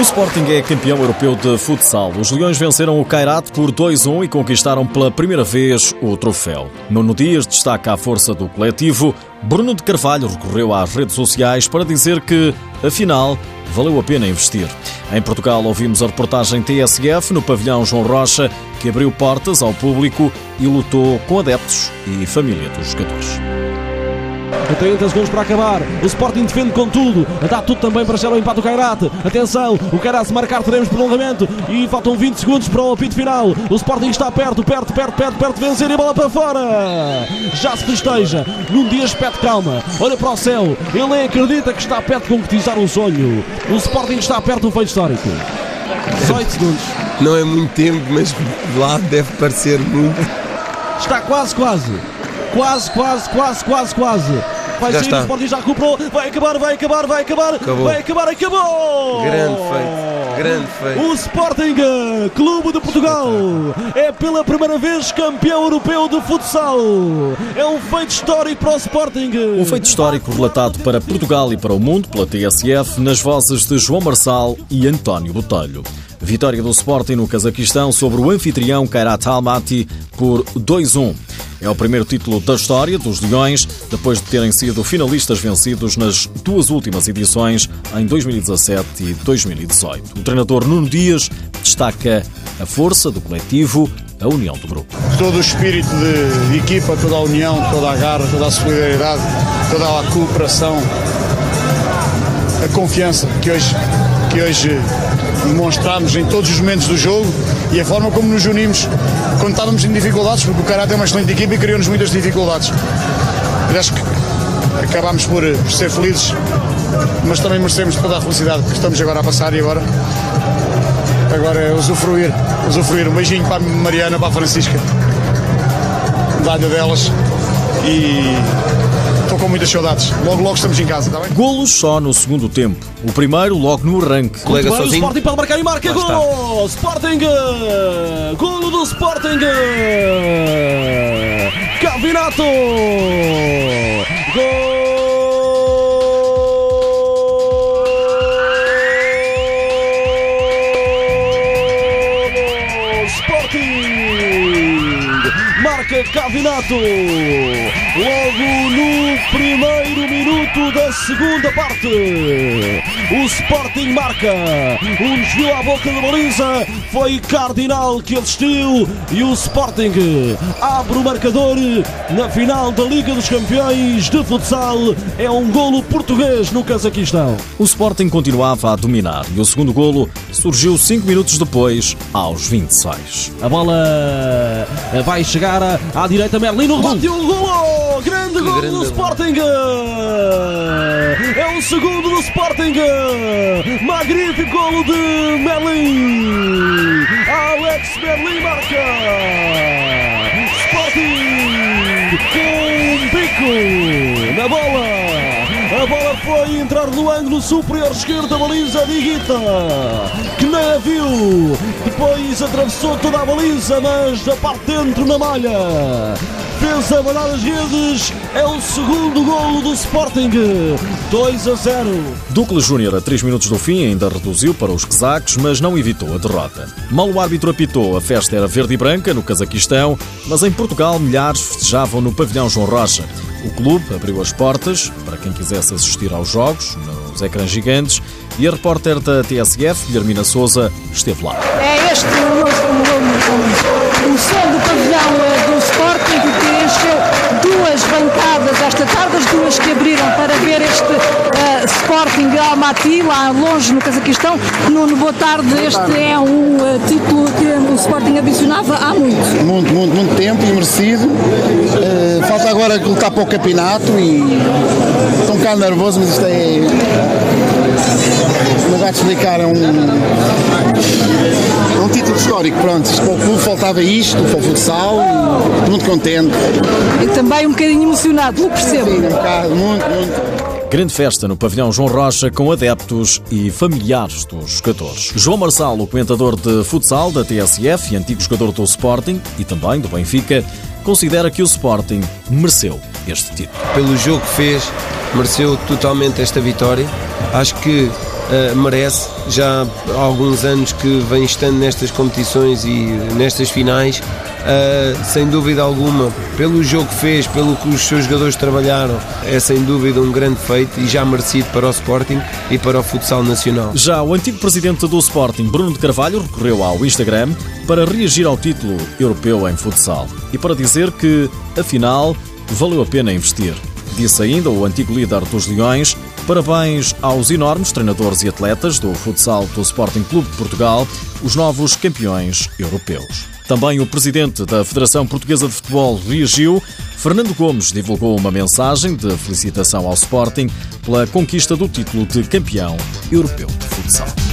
O Sporting é campeão europeu de futsal. Os Leões venceram o Kairat por 2-1 e conquistaram pela primeira vez o troféu. Nuno Dias destaca a força do coletivo. Bruno de Carvalho recorreu às redes sociais para dizer que, afinal, valeu a pena investir. Em Portugal ouvimos a reportagem TSF no pavilhão João Rocha, que abriu portas ao público e lutou com adeptos e família dos jogadores. 30 segundos para acabar. O Sporting defende com tudo. Dá tudo também para chegar ao empate do Cairate. Atenção, o Cairate se marcar teremos prolongamento. E faltam 20 segundos para o apito final. O Sporting está perto, perto, perto, perto, perto de vencer e a bola para fora. Já se festeja. Num dia pede calma. Olha para o céu. Ele acredita que está perto de concretizar um sonho. O Sporting está perto do feito histórico. 18 segundos. Não é muito tempo, mas lá deve parecer muito. Está quase, quase. Quase, quase, quase, quase, quase. Vai Já sair, está. o Sporting já recuperou. Vai acabar, vai acabar, vai acabar. Acabou. Vai acabar, acabou. Grande feito, grande feito. O Sporting, Clube de Portugal, é pela primeira vez campeão europeu de futsal. É um feito histórico para o Sporting. Um feito histórico relatado para Portugal e para o mundo pela TSF nas vozes de João Marçal e António Botelho. Vitória do Sporting no Cazaquistão sobre o anfitrião Kairat Almaty por 2-1. É o primeiro título da história dos Leões, depois de terem sido finalistas vencidos nas duas últimas edições, em 2017 e 2018. O treinador Nuno Dias destaca a força do coletivo, a união do grupo. todo o espírito de, equipa, toda a união, toda a garra, toda a solidariedade, toda a cooperação, a confiança que hoje, que hoje demonstramos em todos os momentos do jogo e a forma como nos unimos quando estávamos em dificuldades, porque o Karate é uma excelente equipa e criou-nos muitas dificuldades. Mas acho que acabámos por, por ser felizes, mas também merecemos toda a felicidade que estamos agora a passar e agora agora é usufruir, usufruir. Um beijinho para a Mariana, para a Francisca, medalha delas e estou com muitas saudades. Logo, logo estamos em casa, está bem? Golos só no segundo tempo. O primeiro logo no arranque. Colega bem, o sozinho. Sporting pode marcar e marca. Lá Golo! Sporting! Golo do Sporting! Calvinato! Gol! Sporting! Marca Cavinato! Logo no primeiro minuto da segunda parte. O Sporting marca. Um desvio à boca da baliza. Foi Cardinal que assistiu. E o Sporting abre o marcador na final da Liga dos Campeões de Futsal. É um golo português no Cazaquistão. O Sporting continuava a dominar e o segundo golo surgiu 5 minutos depois, aos 26. A bola vai chegar à direita. Merlino rebate o golo! Grande golo do Sporting! É o segundo do Sporting! Magnífico golo de Merlin! Alex Merlin marca! Sporting um bico na bola! A bola foi entrar no ângulo superior esquerdo da baliza de Iguita, que nem a viu. Depois atravessou toda a baliza, mas da parte de dentro na malha. Fez a malhar as redes. É o segundo golo do Sporting. 2 a 0. Douglas Júnior, a 3 minutos do fim, ainda reduziu para os casacos, mas não evitou a derrota. Mal o árbitro apitou, a festa era verde e branca no Cazaquistão, mas em Portugal milhares festejavam no pavilhão João Rocha. O clube abriu as portas para quem quisesse assistir aos jogos, nos ecrãs gigantes, e a repórter da TSF, Guilhermina Souza, esteve lá. É este o, o, o, o som do pavilhão eh, do Sporting que duas bancadas esta tarde, as duas que abriram para ver este eh, Sporting Almaty, lá longe no Cazaquistão. Nuno, boa tarde. Este é um eh, título que o Sporting ambicionava há muito. muito, muito, muito tempo e merecido. Eh, falta agora lutar para o campeonato e estou um bocado nervoso, mas isto é. Não vai te explicar, é um. É um título histórico, pronto. Para o clube faltava isto, para o futsal, muito contente. E também um bocadinho emocionado, eu percebo. Sim, um bocado, muito, muito. Grande festa no pavilhão João Rocha com adeptos e familiares dos jogadores. João Marçal, o comentador de futsal da TSF e antigo jogador do Sporting e também do Benfica, considera que o Sporting mereceu este título. Pelo jogo que fez, mereceu totalmente esta vitória. Acho que uh, merece. Já há alguns anos que vem estando nestas competições e nestas finais, uh, sem dúvida alguma, pelo jogo que fez, pelo que os seus jogadores trabalharam, é sem dúvida um grande feito e já merecido para o Sporting e para o futsal nacional. Já o antigo presidente do Sporting, Bruno de Carvalho, recorreu ao Instagram para reagir ao título europeu em futsal e para dizer que, afinal, valeu a pena investir. Disse ainda o antigo líder dos Leões parabéns aos enormes treinadores e atletas do futsal do Sporting Clube de Portugal, os novos campeões europeus. Também o presidente da Federação Portuguesa de Futebol reagiu. Fernando Gomes divulgou uma mensagem de felicitação ao Sporting pela conquista do título de campeão europeu de futsal.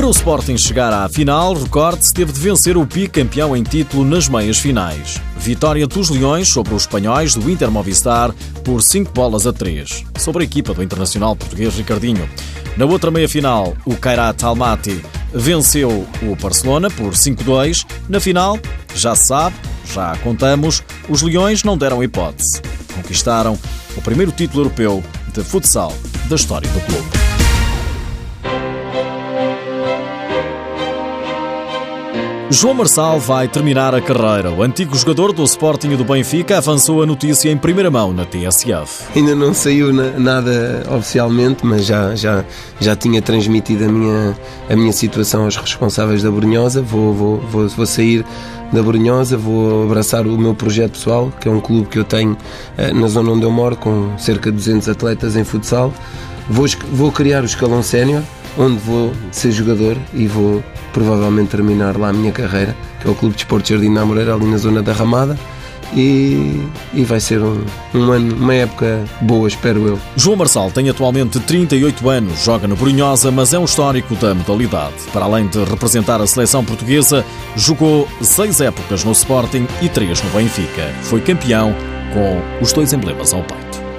Para o Sporting chegar à final, recorde-se teve de vencer o bicampeão em título nas meias finais. Vitória dos Leões sobre os espanhóis do Inter Movistar por 5 bolas a 3, sobre a equipa do internacional português Ricardinho. Na outra meia-final, o Kairat Almaty venceu o Barcelona por 5-2. Na final, já se sabe, já contamos, os Leões não deram hipótese. Conquistaram o primeiro título europeu de futsal da história do clube. João Marçal vai terminar a carreira. O antigo jogador do Sporting e do Benfica avançou a notícia em primeira mão na TSF. Ainda não saiu nada oficialmente, mas já, já, já tinha transmitido a minha, a minha situação aos responsáveis da Brunhosa. Vou, vou, vou, vou sair da Brunhosa, vou abraçar o meu projeto pessoal, que é um clube que eu tenho eh, na zona onde eu moro, com cerca de 200 atletas em futsal. Vou, vou criar o escalão sénior onde vou ser jogador e vou provavelmente terminar lá a minha carreira, que é o Clube de Esporte Jardim da Moreira, ali na zona da Ramada. E, e, vai ser um, um, ano, uma época boa, espero eu. João Marçal tem atualmente 38 anos, joga no Brunhosa, mas é um histórico da modalidade. Para além de representar a seleção portuguesa, jogou seis épocas no Sporting e três no Benfica. Foi campeão com os dois emblemas ao peito.